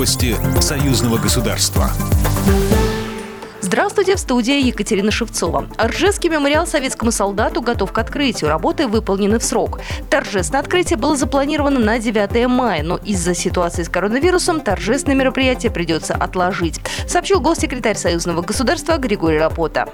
Новости союзного государства. Здравствуйте, в студии Екатерина Шевцова. Ржевский мемориал советскому солдату готов к открытию. Работы выполнены в срок. Торжественное открытие было запланировано на 9 мая, но из-за ситуации с коронавирусом торжественное мероприятие придется отложить, сообщил госсекретарь союзного государства Григорий Рапота.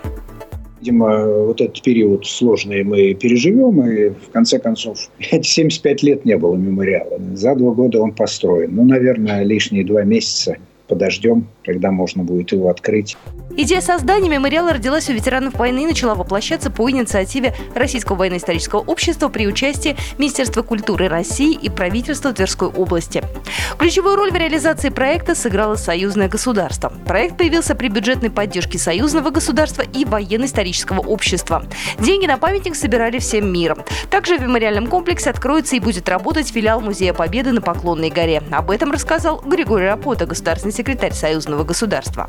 Видимо, вот этот период сложный мы переживем, и в конце концов, 75 лет не было мемориала. За два года он построен. Ну, наверное, лишние два месяца подождем, когда можно будет его открыть. Идея создания мемориала родилась у ветеранов войны и начала воплощаться по инициативе Российского военно-исторического общества при участии Министерства культуры России и правительства Тверской области. Ключевую роль в реализации проекта сыграло союзное государство. Проект появился при бюджетной поддержке союзного государства и военно-исторического общества. Деньги на памятник собирали всем миром. Также в мемориальном комплексе откроется и будет работать филиал Музея Победы на Поклонной горе. Об этом рассказал Григорий Рапота, государственный секретарь союзного государства.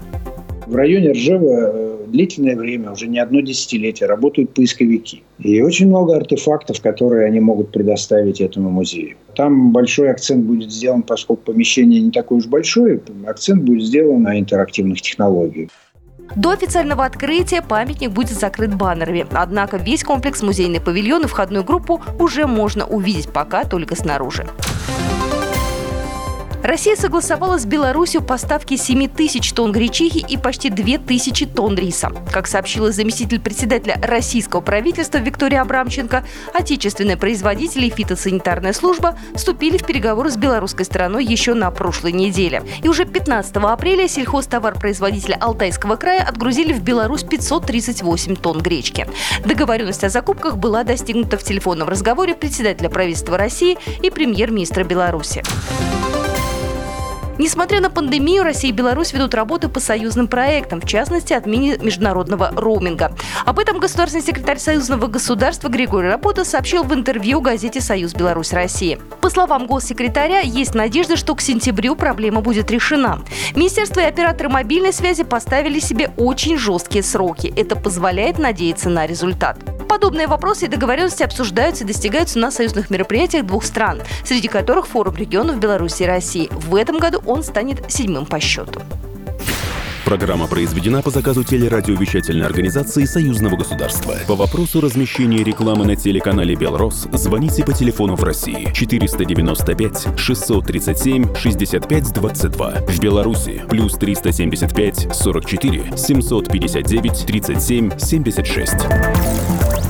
В районе Ржева э, длительное время, уже не одно десятилетие, работают поисковики. И очень много артефактов, которые они могут предоставить этому музею. Там большой акцент будет сделан, поскольку помещение не такое уж большое, акцент будет сделан на интерактивных технологиях. До официального открытия памятник будет закрыт баннерами. Однако весь комплекс музейный павильон и входную группу уже можно увидеть пока только снаружи. Россия согласовала с Беларусью поставки 7 тысяч тонн гречихи и почти 2 тысячи тонн риса. Как сообщила заместитель председателя российского правительства Виктория Абрамченко, отечественные производители и фитосанитарная служба вступили в переговоры с белорусской стороной еще на прошлой неделе. И уже 15 апреля сельхозтовар-производителя Алтайского края отгрузили в Беларусь 538 тонн гречки. Договоренность о закупках была достигнута в телефонном разговоре председателя правительства России и премьер-министра Беларуси. Несмотря на пандемию, Россия и Беларусь ведут работы по союзным проектам, в частности, отмене международного роуминга. Об этом государственный секретарь союзного государства Григорий Рапота сообщил в интервью газете «Союз Беларусь России». По словам госсекретаря, есть надежда, что к сентябрю проблема будет решена. Министерство и операторы мобильной связи поставили себе очень жесткие сроки. Это позволяет надеяться на результат. Подобные вопросы и договоренности обсуждаются и достигаются на союзных мероприятиях двух стран, среди которых форум регионов Беларуси и России. В этом году он станет седьмым по счету. Программа произведена по заказу телерадиовещательной организации Союзного государства. По вопросу размещения рекламы на телеканале «Белрос» звоните по телефону в России 495 637 65 22. В Беларуси плюс 375 44 759 37 76.